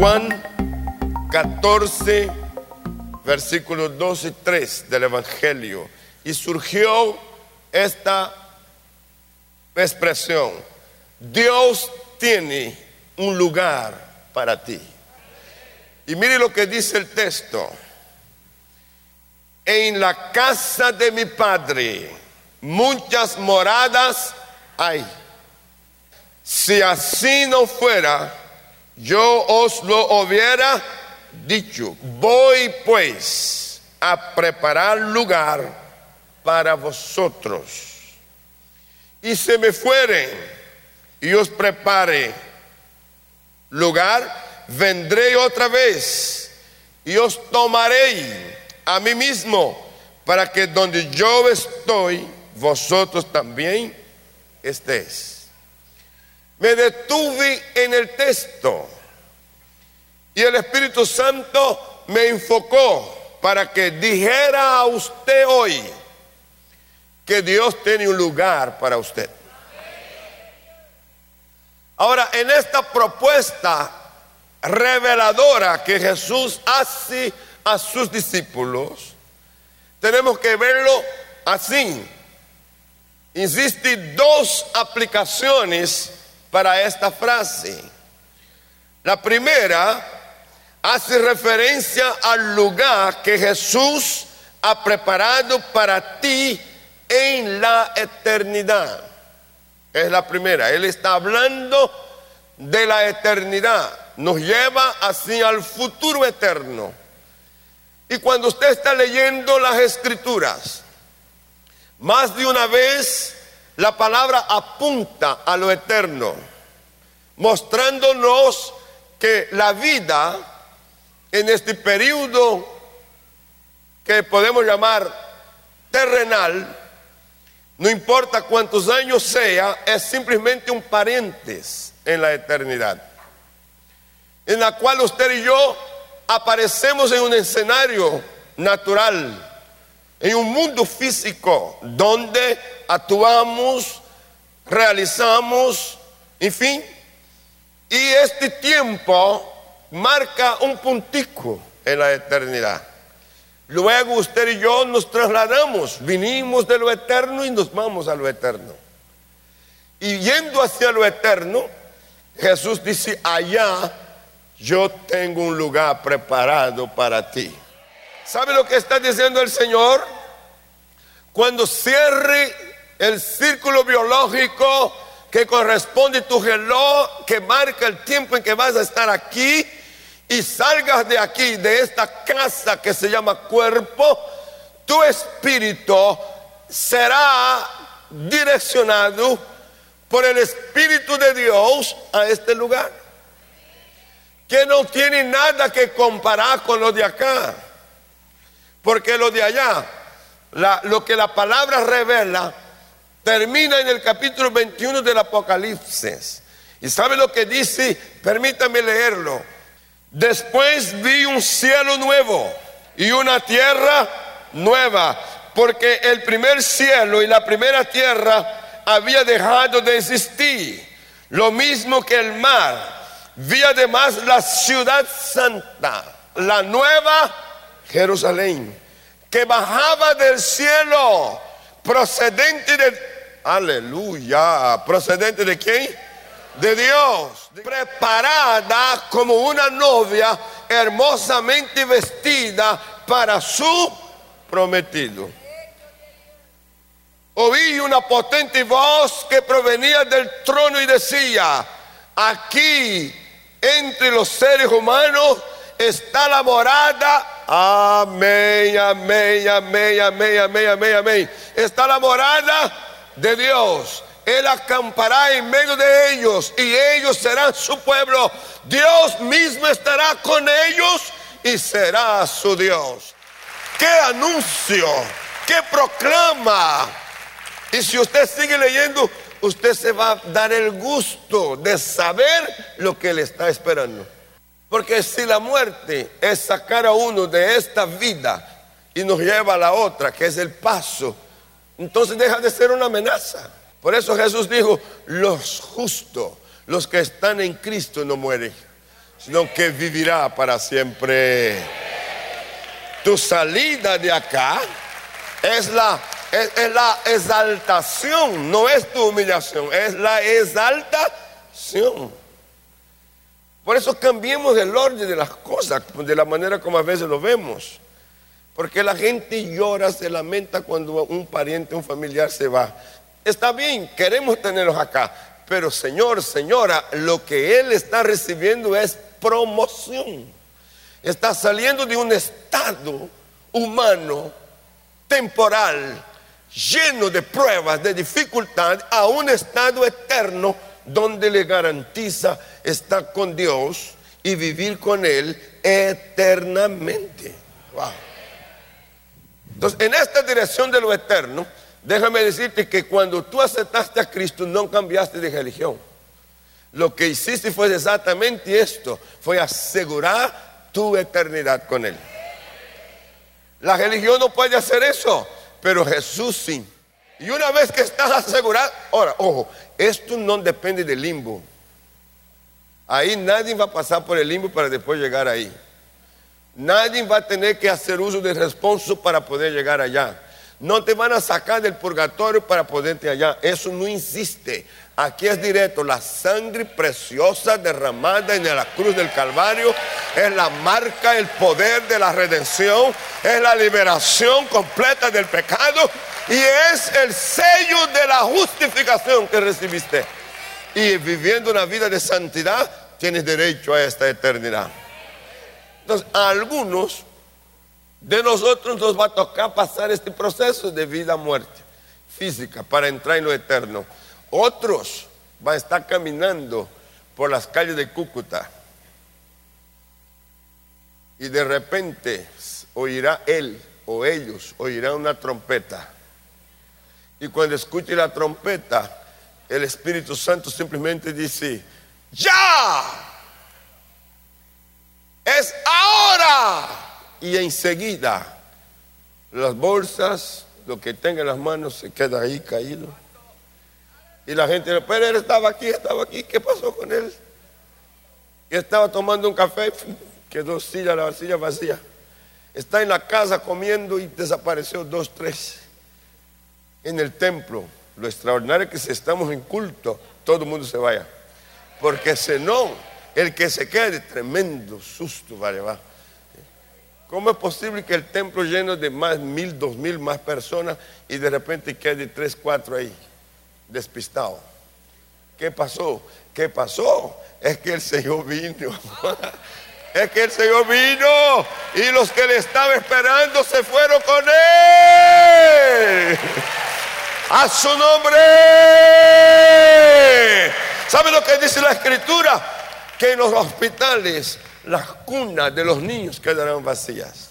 Juan 14, versículos 2 y 3 del Evangelio. Y surgió esta expresión. Dios tiene un lugar para ti. Y mire lo que dice el texto. En la casa de mi padre muchas moradas hay. Si así no fuera, yo os lo hubiera dicho. Voy pues a preparar lugar para vosotros. Y se me fueren y os prepare lugar, vendré otra vez y os tomaré a mí mismo para que donde yo estoy, vosotros también estéis. Me detuve en el texto y el Espíritu Santo me enfocó para que dijera a usted hoy que Dios tiene un lugar para usted. Ahora, en esta propuesta reveladora que Jesús hace a sus discípulos, tenemos que verlo así. Existen dos aplicaciones para esta frase. La primera hace referencia al lugar que Jesús ha preparado para ti en la eternidad. Es la primera. Él está hablando de la eternidad. Nos lleva así al futuro eterno. Y cuando usted está leyendo las escrituras, más de una vez la palabra apunta a lo eterno, mostrándonos que la vida en este periodo que podemos llamar terrenal, no importa cuántos años sea, es simplemente un paréntesis en la eternidad, en la cual usted y yo aparecemos en un escenario natural, en un mundo físico, donde actuamos, realizamos, en fin. Y este tiempo marca un puntico en la eternidad. Luego usted y yo nos trasladamos, vinimos de lo eterno y nos vamos a lo eterno. Y yendo hacia lo eterno, Jesús dice, allá yo tengo un lugar preparado para ti. ¿Sabe lo que está diciendo el Señor? Cuando cierre el círculo biológico que corresponde a tu reloj, que marca el tiempo en que vas a estar aquí y salgas de aquí, de esta casa que se llama cuerpo, tu espíritu será direccionado por el Espíritu de Dios a este lugar, que no tiene nada que comparar con lo de acá, porque lo de allá, lo que la palabra revela, termina en el capítulo 21 del Apocalipsis. ¿Y sabe lo que dice? Permítame leerlo. Después vi un cielo nuevo y una tierra nueva, porque el primer cielo y la primera tierra había dejado de existir, lo mismo que el mar. Vi además la ciudad santa, la nueva Jerusalén, que bajaba del cielo, procedente de Aleluya. ¿Procedente de quién? De Dios. Preparada como una novia hermosamente vestida para su prometido. Oí una potente voz que provenía del trono y decía, aquí entre los seres humanos está la morada. Amén, amén, amén, amén, amén, amén, amén. Está la morada de Dios. Él acampará en medio de ellos y ellos serán su pueblo. Dios mismo estará con ellos y será su Dios. ¡Qué anuncio! ¡Qué proclama! Y si usted sigue leyendo, usted se va a dar el gusto de saber lo que le está esperando. Porque si la muerte es sacar a uno de esta vida y nos lleva a la otra, que es el paso entonces deja de ser una amenaza. Por eso Jesús dijo, los justos, los que están en Cristo no mueren. sino que vivirá para siempre. Tu salida de acá es la, es, la exaltación, no es tu humillación, es la exaltación. Por eso cambiemos el orden de las cosas, de la manera como a veces lo vemos. Porque la gente llora, se lamenta cuando un pariente, un familiar se va. Está bien, queremos tenerlos acá, pero Señor, señora, lo que Él está recibiendo es promoción. Está saliendo de un estado humano, temporal, lleno de pruebas, de dificultad, a un estado eterno donde le garantiza estar con Dios y vivir con Él eternamente. Entonces, en esta dirección de lo eterno, déjame decirte que cuando tú aceptaste a Cristo no cambiaste de religión. Lo que hiciste fue exactamente esto, fue asegurar tu eternidad con Él. La religión no puede hacer eso, pero Jesús sí. Y una vez que estás asegurado, ahora, ojo, esto no depende del limbo. Ahí nadie va a pasar por el limbo para después llegar ahí. Nadie va a tener que hacer uso de responso para poder llegar allá. No te van a sacar del purgatorio para poderte allá. Eso no insiste. Aquí es directo. La sangre preciosa derramada en la cruz del Calvario es la marca, el poder de la redención, es la liberación completa del pecado y es el sello de la justificación que recibiste. Y viviendo una vida de santidad, tienes derecho a esta eternidad. Entonces, a algunos de nosotros nos va a tocar pasar este proceso de vida muerte física para entrar en lo eterno. Otros van a estar caminando por las calles de Cúcuta y de repente oirá él o ellos oirán una trompeta. Y cuando escuche la trompeta, el Espíritu Santo simplemente dice, ya, es ahora. Y enseguida las bolsas, lo que tenga en las manos se queda ahí caído. Y la gente, pero él estaba aquí, estaba aquí, ¿qué pasó con él? Y estaba tomando un café, quedó silla, la silla vacía. Está en la casa comiendo y desapareció dos, tres. En el templo, lo extraordinario es que si estamos en culto, todo el mundo se vaya. Porque si no, el que se quede, tremendo susto va. ¿Cómo es posible que el templo lleno de más mil, dos mil más personas y de repente quede tres, cuatro ahí, despistado? ¿Qué pasó? ¿Qué pasó? Es que el Señor vino. Es que el Señor vino y los que le estaban esperando se fueron con él. A su nombre. ¿Sabe lo que dice la escritura? que en los hospitales las cunas de los niños quedarán vacías.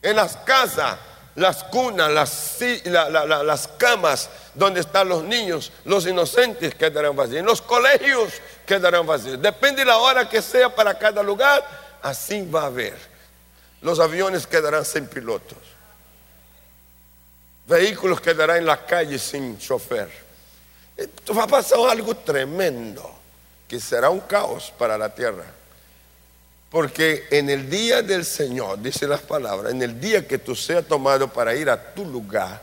En las casas, las cunas, las, las camas donde están los niños, los inocentes quedarán vacías. En los colegios quedarán vacíos. Depende de la hora que sea para cada lugar, así va a haber. Los aviones quedarán sin pilotos. Vehículos quedarán en la calle sin chofer. Va a pasar algo tremendo que será un caos para la tierra. Porque en el día del Señor, dice las palabras, en el día que tú seas tomado para ir a tu lugar,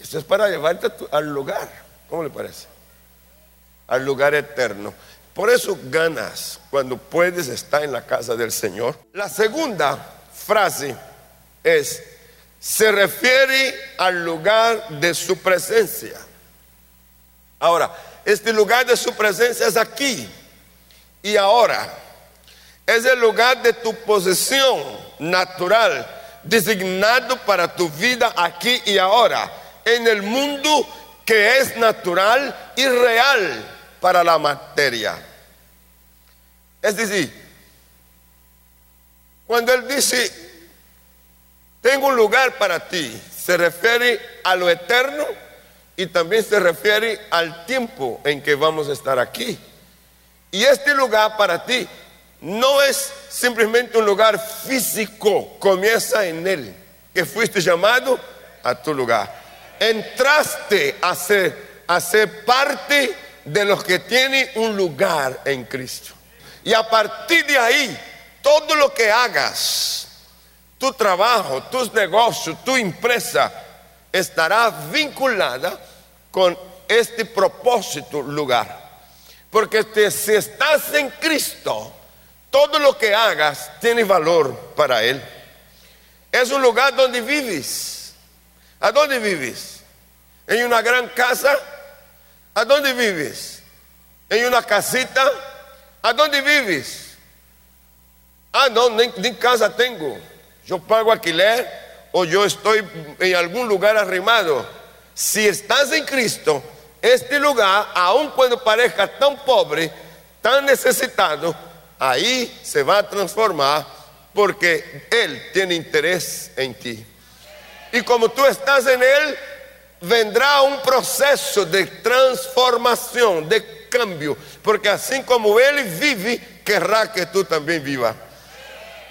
eso es para llevarte al lugar. ¿Cómo le parece? Al lugar eterno. Por eso ganas cuando puedes estar en la casa del Señor. La segunda frase es, se refiere al lugar de su presencia. Ahora, este lugar de su presencia es aquí y ahora. Es el lugar de tu posesión natural, designado para tu vida aquí y ahora, en el mundo que es natural y real para la materia. Es decir, cuando Él dice, tengo un lugar para ti, se refiere a lo eterno y también se refiere al tiempo en que vamos a estar aquí. Y este lugar para ti no es simplemente un lugar físico, comienza en él, que fuiste llamado a tu lugar. Entraste a ser, a ser parte de los que tienen un lugar en Cristo. Y a partir de ahí, todo lo que hagas, tu trabajo, tus negocios, tu empresa, estará vinculada con este propósito lugar. Porque si estás en Cristo, todo lo que hagas tiene valor para Él. Es un lugar donde vives. ¿A dónde vives? ¿En una gran casa? ¿A dónde vives? ¿En una casita? ¿A dónde vives? Ah, no, ni, casa tengo. Yo pago alquiler o yo estoy en algún lugar arrimado. Si estás en Cristo, este lugar, aun cuando parezca tan pobre, tan necesitado, ahí se va a transformar porque Él tiene interés en ti. Y como tú estás en Él, vendrá un proceso de transformación, de cambio, porque así como Él vive, querrá que tú también vivas.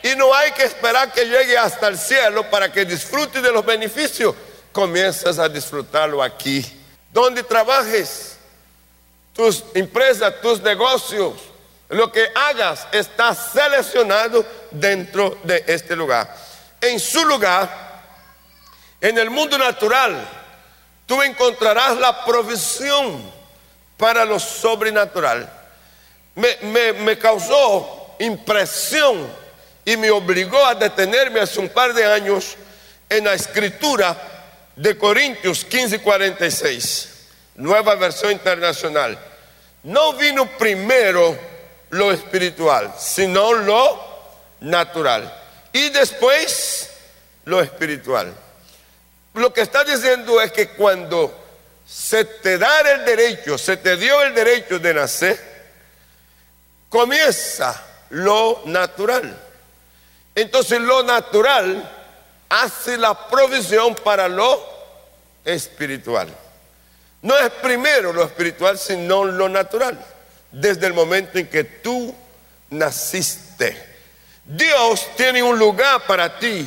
Y no hay que esperar que llegue hasta el cielo para que disfrute de los beneficios. Comienzas a disfrutarlo aquí. Donde trabajes, tus empresas, tus negocios, lo que hagas está seleccionado dentro de este lugar. En su lugar, en el mundo natural, tú encontrarás la provisión para lo sobrenatural. Me, me causó impresión y me obligó a detenerme hace un par de años en la escritura de Corintios 15:46, nueva versión internacional. No vino primero lo espiritual, sino lo natural. Y después lo espiritual. Lo que está diciendo es que cuando se te da el derecho, se te dio el derecho de nacer, comienza lo natural. Entonces lo natural hace la provisión para lo espiritual. No es primero lo espiritual, sino lo natural. Desde el momento en que tú naciste. Dios tiene un lugar para ti.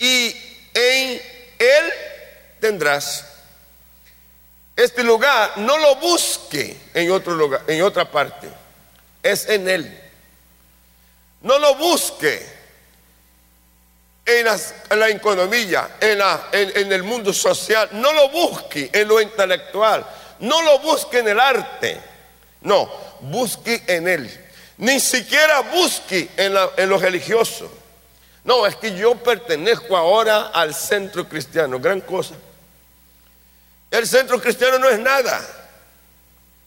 Y en Él tendrás. Este lugar no lo busque en otro lugar, en otra parte. Es en Él. No lo busque en, la economía, en, en el mundo social. No lo busque en lo intelectual. No lo busque en el arte. No, busque en Él. Ni siquiera busque en, en lo religioso. No, es que yo pertenezco ahora al centro cristiano. Gran cosa. El centro cristiano no es nada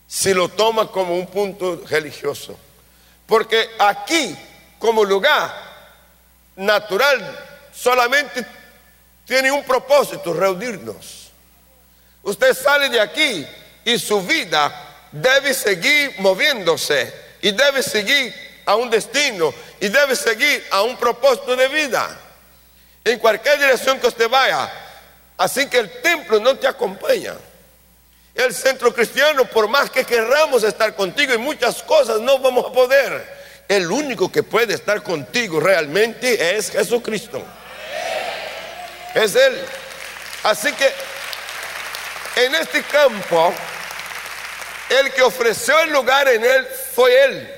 si lo toma como un punto religioso. Porque aquí como lugar natural solamente tiene un propósito, reunirnos. Usted sale de aquí y su vida debe seguir moviéndose y debe seguir a un destino y debe seguir a un propósito de vida. En cualquier dirección que usted vaya. Así que el templo no te acompaña. El centro cristiano, por más que querramos estar contigo en muchas cosas, no vamos a poder el único que puede estar contigo realmente es Jesucristo. Es Él. Así que en este campo, el que ofreció el lugar en Él fue Él.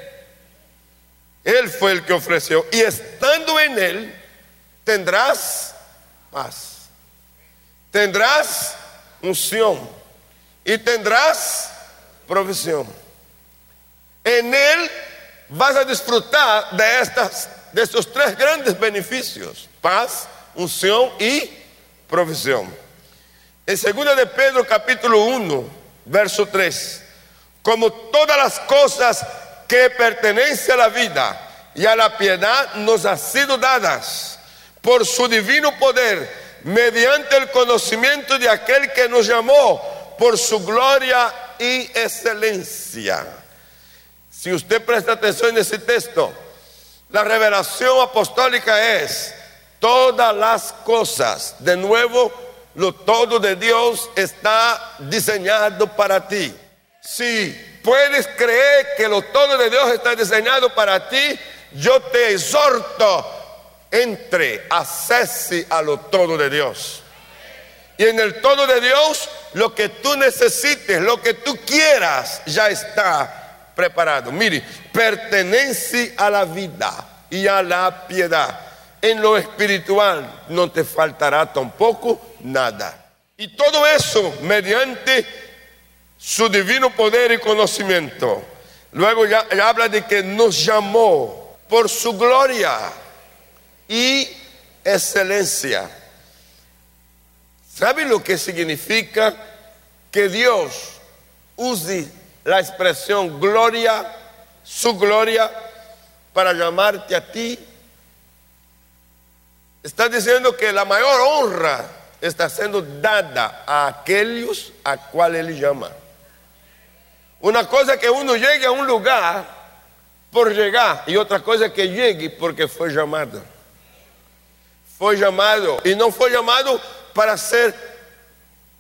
Él fue el que ofreció. Y estando en Él, tendrás paz. Tendrás unción. Y tendrás provisión. En Él vas a disfrutar de, estas, de estos tres grandes beneficios, paz, unción y provisión. En 2 de Pedro capítulo 1, verso 3, como todas las cosas que pertenecen a la vida y a la piedad nos han sido dadas por su divino poder, mediante el conocimiento de aquel que nos llamó por su gloria y excelencia. Si usted presta atención en ese texto, la revelación apostólica es todas las cosas. De nuevo, lo todo de Dios está diseñado para ti. Si puedes creer que lo todo de Dios está diseñado para ti, yo te exhorto, entre, acese a lo todo de Dios. Y en el todo de Dios lo que tú necesites, lo que tú quieras, ya está preparado. Mire, pertenece a la vida y a la piedad. En lo espiritual no te faltará tampoco nada. Y todo eso mediante su divino poder y conocimiento. Luego ya, habla de que nos llamó por su gloria y excelencia. ¿Sabe lo que significa que Dios use la expresión gloria, su gloria, para llamarte a ti? Está diciendo que la mayor honra está siendo dada a aquellos a cuales Él llama. Una cosa es que uno llegue a un lugar por llegar y otra cosa es que llegue porque fue llamado. Fue llamado y no fue llamado para ser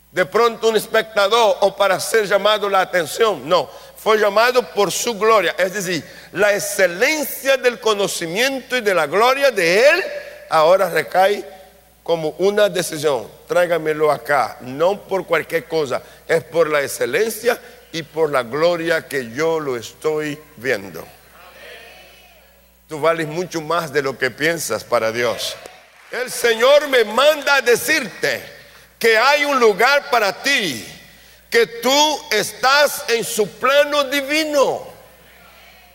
de pronto un espectador o para ser llamado la atención. No, fue llamado por su gloria. Es decir, la excelencia del conocimiento y de la gloria de Él ahora recae como una decisión. Tráigamelo acá, no por cualquier cosa, es por la excelencia y por la gloria que yo lo estoy viendo. Tú vales mucho más de lo que piensas para Dios. El Señor me manda a decirte que hay un lugar para ti, que tú estás en su plano divino.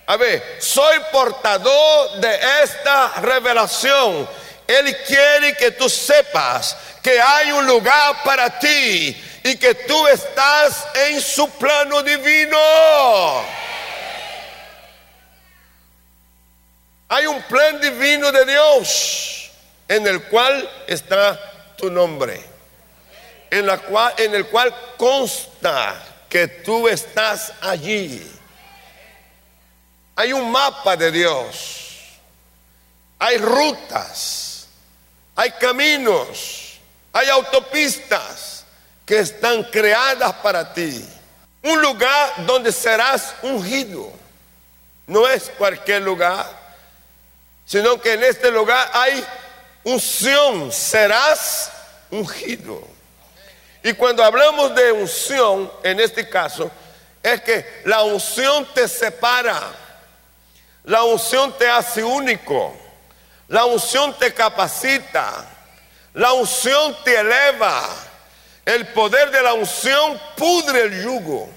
A ver, soy portador de esta revelación. Él quiere que tú sepas que hay un lugar para ti y que tú estás en su plano divino. Hay un plan divino de Dios en el cual está tu nombre, en, la cual, en el cual consta que tú estás allí. Hay un mapa de Dios, hay rutas, hay caminos, hay autopistas que están creadas para ti. Un lugar donde serás ungido. No es cualquier lugar, sino que en este lugar hay unción, serás ungido. Y cuando hablamos de unción, en este caso, es que la unción te separa, la unción te hace único, la unción te capacita, la unción te eleva, el poder de la unción pudre el yugo.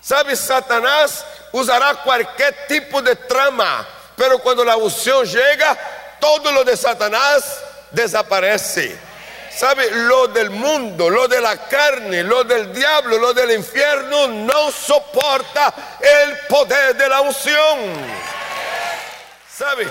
¿Sabes? Satanás usará cualquier tipo de trama pero cuando la unción llega, todo lo de Satanás desaparece. ¿Sabe? Lo del mundo, lo de la carne, lo del diablo, lo del infierno no soporta el poder de la unción. ¿Sabe?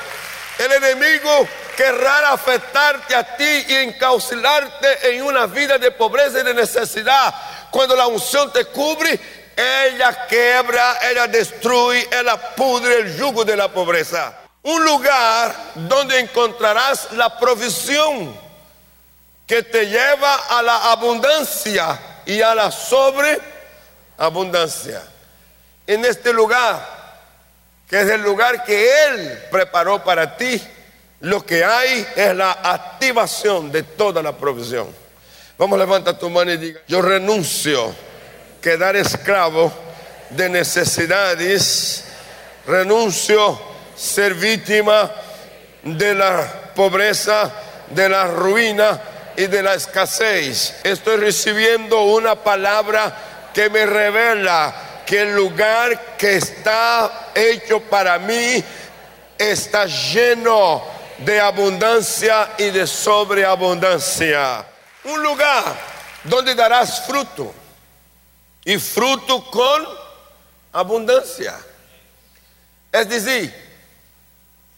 El enemigo querrá afectarte a ti y encaucilarte en una vida de pobreza y de necesidad. Cuando la unción te cubre, ella quebra, ella destruye, ella pudre el yugo de la pobreza. Un lugar donde encontrarás la provisión que te lleva a la abundancia y a la sobreabundancia. En este lugar, que es el lugar que Él preparó para ti, lo que hay es la activación de toda la provisión. Vamos, levanta tu mano y diga, yo renuncio quedar esclavo de necesidades, renuncio ser víctima de la pobreza, de la ruina y de la escasez. Estoy recibiendo una palabra que me revela que el lugar que está hecho para mí está lleno de abundancia y de sobreabundancia. Un lugar donde darás fruto y fruto con abundancia. Es decir,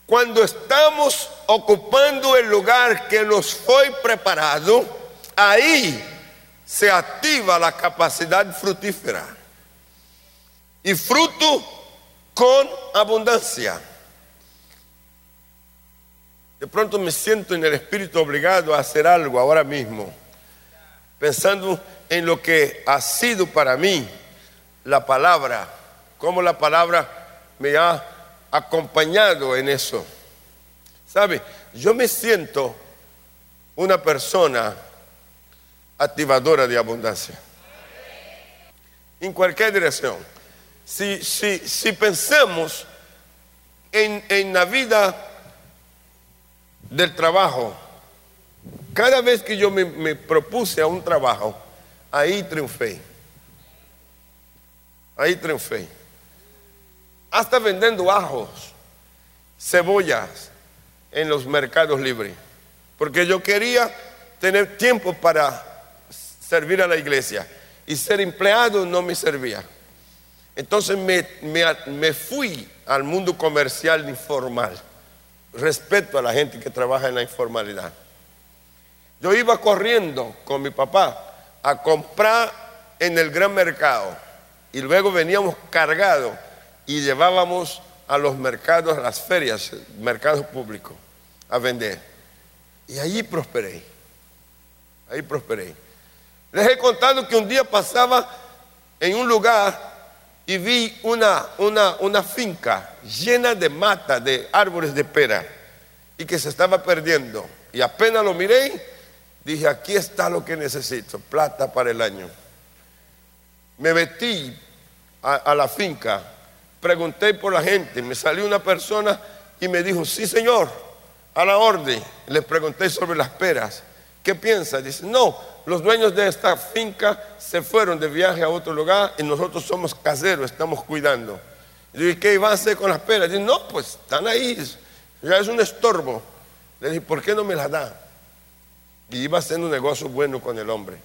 cuando estamos ocupando el lugar que nos fue preparado, ahí se activa la capacidad frutífera. Y fruto con abundancia. De pronto me siento en el espíritu obligado a hacer algo ahora mismo, pensando en lo que ha sido para mí la palabra, cómo la palabra me ha acompañado en eso. ¿Sabe? Yo me siento una persona activadora de abundancia. en cualquier dirección. Si, si, si pensamos en, en la vida del trabajo, cada vez que yo me, me propuse a un trabajo, ahí triunfé. Ahí triunfé. Hasta vendiendo ajos, cebollas en los mercados libres. Porque yo quería tener tiempo para servir a la iglesia. Y ser empleado no me servía. Entonces me, me, fui al mundo comercial informal. Respeto a la gente que trabaja en la informalidad. Yo iba corriendo con mi papá a comprar en el gran mercado y luego veníamos cargados y llevábamos a los mercados, a las ferias, mercados públicos, a vender. Y allí prosperé. Ahí prosperé. Les he contado que un día pasaba en un lugar y vi una, una, una finca llena de mata, de árboles de pera, y que se estaba perdiendo. Y apenas lo miré, dije, aquí está lo que necesito, plata para el año. Me metí a, la finca, pregunté por la gente, me salió una persona y me dijo, sí señor, a la orden. Les pregunté sobre las peras. ¿Qué piensa? Dice, no, los dueños de esta finca se fueron de viaje a otro lugar y nosotros somos caseros, estamos cuidando. Y dije, ¿qué iban a hacer con las peras? Dice, no, pues están ahí, ya es un estorbo. Le dije, ¿por qué no me las da? Y iba haciendo un negocio bueno con el hombre.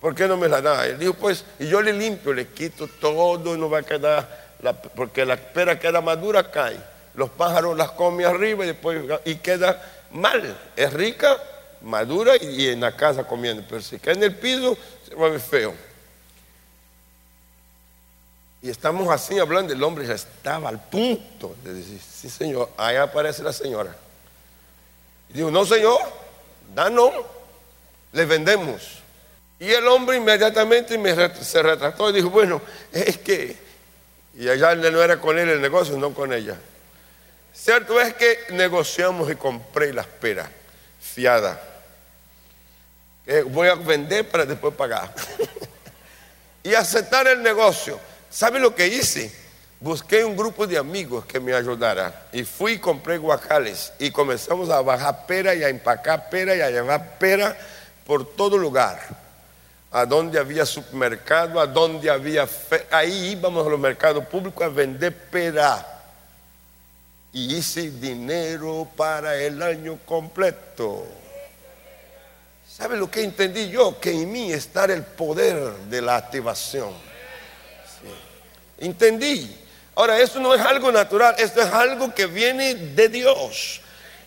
¿Por qué no me las da? Él dijo, pues, y yo le limpio, le quito todo, no va a quedar, porque la pera queda madura, cae. Los pájaros las comen arriba y después, y queda mal. Es rica, madura y en la casa comiendo, pero si cae en el piso se va feo. Y estamos así hablando, el hombre ya estaba al punto de decir, sí señor, ahí aparece la señora. Y digo, no señor, danos, le vendemos. Y el hombre inmediatamente se retrató y dijo, bueno, es que, y allá no era con él el negocio, no con ella. Cierto es que negociamos y compré la espera fiada voy a vender para después pagar. y aceptar el negocio. ¿Sabe lo que hice? Busqué un grupo de amigos que me ayudara y fui y compré guacales y comenzamos a bajar pera y a empacar pera y a llevar pera por todo lugar. A donde había supermercado, a donde había... Ahí íbamos a los mercados públicos a vender pera. Y hice dinero para el año completo. ¿Sabe lo que entendí yo? Que en mí está el poder de la activación. Entendí. Ahora, eso no es algo natural, esto es algo que viene de Dios.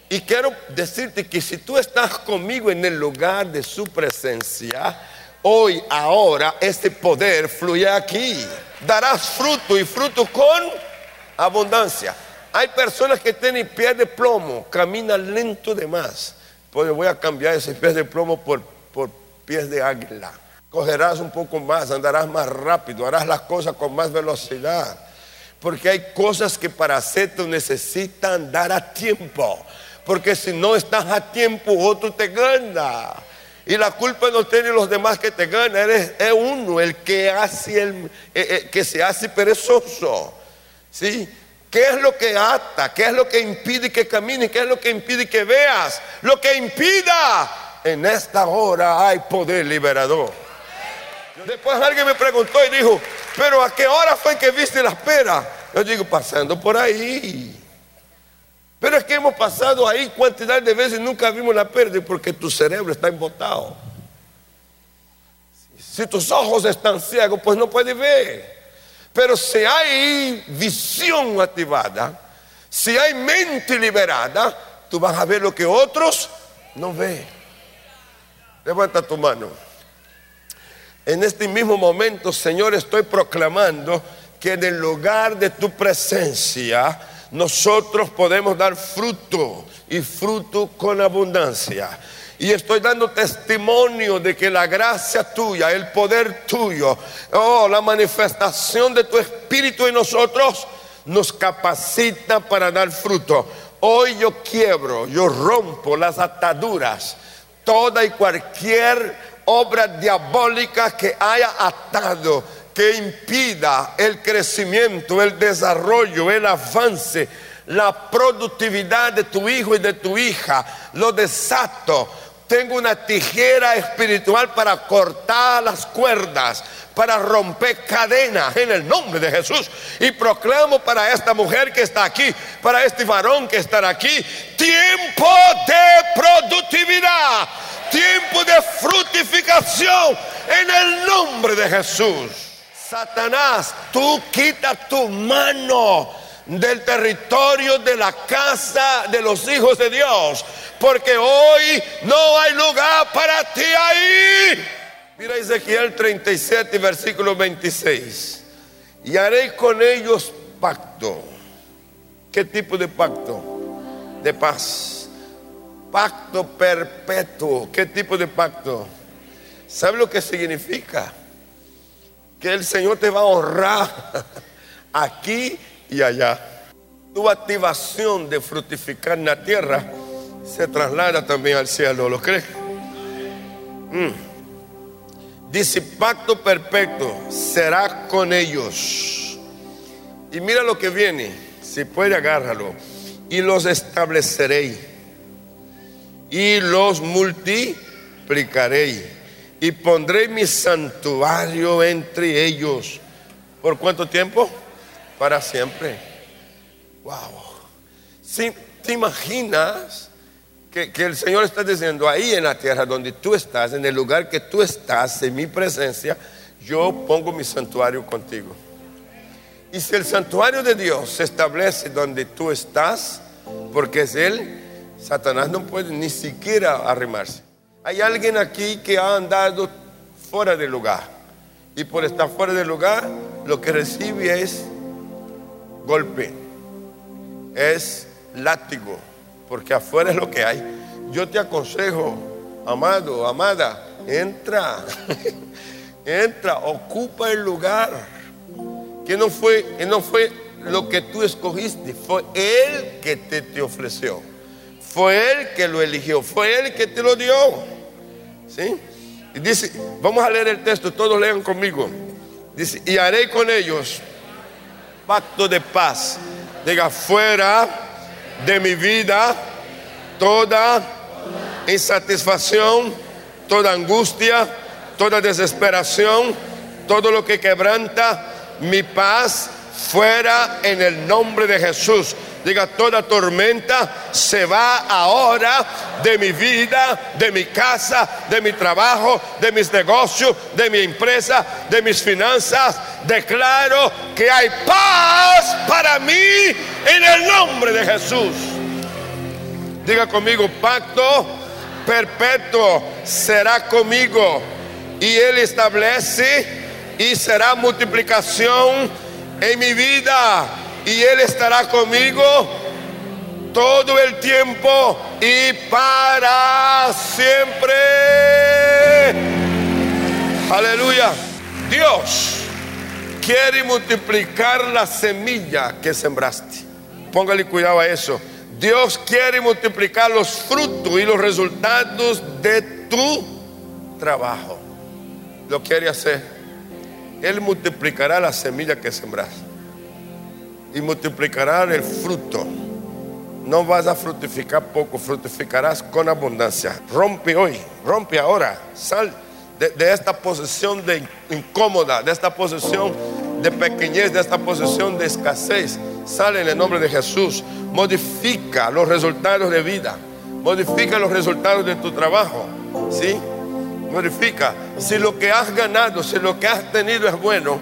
Y quiero decirte que si tú estás conmigo en el lugar de su presencia, hoy, ahora, este poder fluye aquí. Darás fruto y fruto con abundancia. Hay personas que tienen pie de plomo, caminan lento de más pues voy a cambiar ese pies de plomo por, por pies de águila. Cogerás un poco más, andarás más rápido, harás las cosas con más velocidad. Porque hay cosas que para hacerlo necesitan dar a tiempo. Porque si no estás a tiempo, otro te gana. Y la culpa no tiene los demás que te ganan, eres es uno el que hace el, eh, eh, que se hace perezoso. ¿Sí? ¿Qué es lo que ata? ¿Qué es lo que impide que camines? ¿Qué es lo que impide que veas? Lo que impida. En esta hora hay poder liberador. Después alguien me preguntó y dijo, pero ¿a qué hora fue que viste la espera? Yo digo, pasando por ahí. Pero es que hemos pasado ahí cantidad de veces y nunca vimos la pérdida porque tu cerebro está embotado. Si tus ojos están ciegos, pues no puedes ver. Pero si hay visión activada, si hay mente liberada, tú vas a ver lo que otros no ven. Levanta tu mano. En este mismo momento, Señor, estoy proclamando que en el lugar de tu presencia nosotros podemos dar fruto y fruto con abundancia. Y estoy dando testimonio de que la gracia tuya, el poder tuyo, oh, la manifestación de tu espíritu en nosotros nos capacita para dar fruto. Hoy yo quiebro, yo rompo las ataduras, toda y cualquier obra diabólica que haya atado que impida el crecimiento, el desarrollo, el avance, la productividad de tu hijo y de tu hija, lo desato. Tengo una tijera espiritual para cortar las cuerdas, para romper cadenas en el nombre de Jesús. Y proclamo para esta mujer que está aquí, para este varón que está aquí, tiempo de productividad, tiempo de fructificación en el nombre de Jesús. Satanás, tú quita tu mano del territorio de la casa de los hijos de Dios, porque hoy no hay lugar para ti ahí. Mira Ezequiel 37, versículo 26. Y haré con ellos pacto. ¿Qué tipo de pacto? De paz. Pacto perpetuo. ¿Qué tipo de pacto? ¿Sabe lo que significa? Que el Señor te va a honrar aquí y allá. Tu activación de fructificar en la tierra se traslada también al cielo, ¿lo crees? Mm. Dice, pacto perfecto será con ellos. Y mira lo que viene, si puede agárralo. Y los estableceré. Y los multiplicaré. Y pondré mi santuario entre ellos. ¿Por cuánto tiempo? Para siempre. Wow. Si ¿Te imaginas que, que, el Señor está diciendo ahí en la tierra donde tú estás, en el lugar que tú estás, en mi presencia, yo pongo mi santuario contigo? Y si el santuario de Dios se establece donde tú estás, porque es Él, Satanás no puede ni siquiera arrimarse. Hay alguien aquí que ha andado fuera del lugar. Y por estar fuera del lugar, lo que recibe es golpe, es látigo, porque afuera es lo que hay. Yo te aconsejo, amado, amada, entra, entra, ocupa el lugar. Que no fue, que no fue lo que tú escogiste, fue Él que te, te ofreció. Fue Él que lo eligió, fue Él que te lo dio. ¿Sí? Y dice, vamos a leer el texto, todos lean conmigo. Dice, y haré con ellos pacto de paz. Diga, fuera de mi vida toda insatisfacción, toda angustia, toda desesperación, todo lo que quebranta mi paz, fuera en el nombre de Jesús. Diga, toda tormenta se va ahora de mi vida, de mi casa, de mi trabajo, de mis negocios, de mi empresa, de mis finanzas. Declaro que hay paz para mí en el nombre de Jesús. Diga conmigo, pacto perpetuo será conmigo. Y Él establece y será multiplicación en mi vida y Él estará conmigo todo el tiempo y para siempre. Aleluya. Dios quiere multiplicar la semilla que sembraste. Póngale cuidado a eso. Dios quiere multiplicar los frutos y los resultados de tu trabajo. Lo quiere hacer. Él multiplicará la semilla que sembraste y multiplicará el fruto. No vas a fructificar poco, fructificarás con abundancia. Rompe hoy, rompe ahora, sal de, esta posición de incómoda, de esta posición de pequeñez, de esta posición de escasez. Sale en el nombre de Jesús. Modifica los resultados de vida. Modifica los resultados de tu trabajo. ¿Sí? Modifica. Si lo que has ganado, si lo que has tenido es bueno,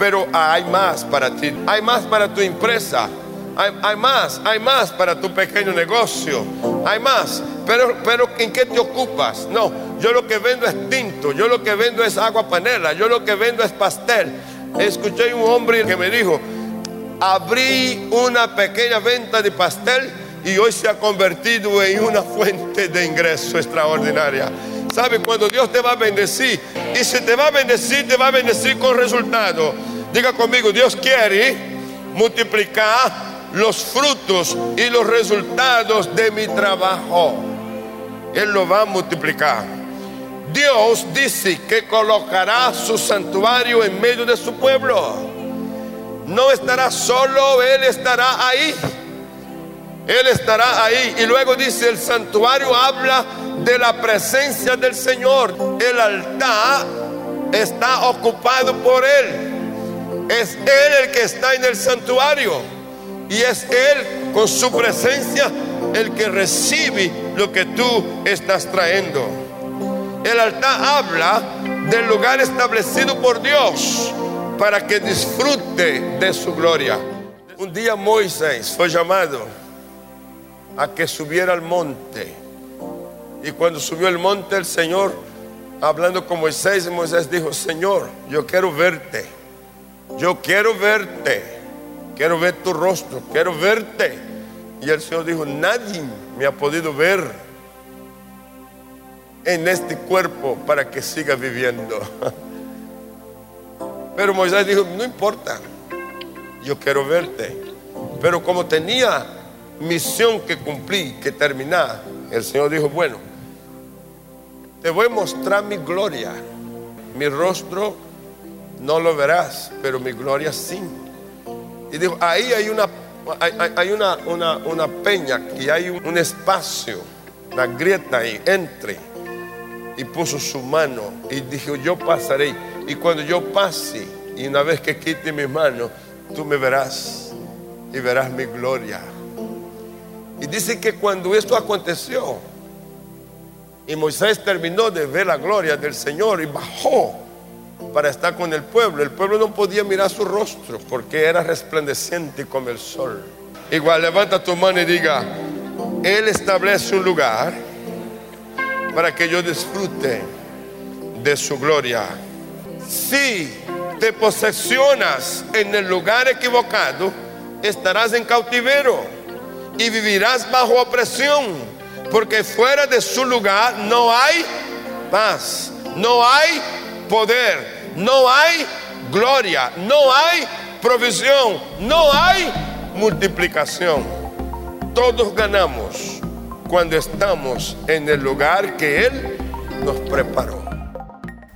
pero hay más para ti, hay más para tu empresa, hay, más, hay más para tu pequeño negocio, hay más, pero, pero ¿en qué te ocupas? No, yo lo que vendo es tinto, yo lo que vendo es agua panela, yo lo que vendo es pastel. Escuché un hombre que me dijo, abrí una pequeña venta de pastel y hoy se ha convertido en una fuente de ingreso extraordinaria. ¿Sabe cuando Dios te va a bendecir? Y si te va a bendecir, te va a bendecir con resultado. Diga conmigo, Dios quiere multiplicar los frutos y los resultados de mi trabajo. Él lo va a multiplicar. Dios dice que colocará su santuario en medio de su pueblo. No estará solo, Él estará ahí. Él estará ahí. Y luego dice, el santuario habla de la presencia del Señor. El altar está ocupado por Él. Es Él el que está en el santuario. Y es Él con su presencia el que recibe lo que tú estás trayendo. El altar habla del lugar establecido por Dios para que disfrute de su gloria. Un día Moisés fue llamado a que subiera al monte. Y cuando subió al monte el Señor, hablando con Moisés, Moisés dijo, Señor, yo quiero verte. Yo quiero verte. Quiero ver tu rostro. Quiero verte. Y el Señor dijo, nadie me ha podido ver en este cuerpo para que siga viviendo. Pero Moisés dijo, no importa, yo quiero verte. Pero como tenía misión que cumplir, que terminar, el Señor dijo, bueno, te voy a mostrar mi gloria. Mi rostro no lo verás, pero mi gloria sí. Y dijo, ahí hay una, hay, una, una, una, peña y hay un espacio, una grieta ahí, entre. Y puso su mano y dijo, yo pasaré. Y cuando yo pase, y una vez que quite mi mano, tú me verás y verás mi gloria. Y dice que cuando esto aconteció, y Moisés terminó de ver la gloria del Señor y bajó para estar con el pueblo, el pueblo no podía mirar su rostro porque era resplandeciente como el sol. Igual levanta tu mano y diga, Él establece un lugar para que yo disfrute de su gloria. Si te posesionas en el lugar equivocado, estarás en cautiverio y vivirás bajo opresión, porque fuera de su lugar no hay paz, no hay poder, no hay gloria, no hay provisión, no hay multiplicación. Todos ganamos cuando estamos en el lugar que Él nos preparó.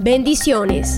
Bendiciones.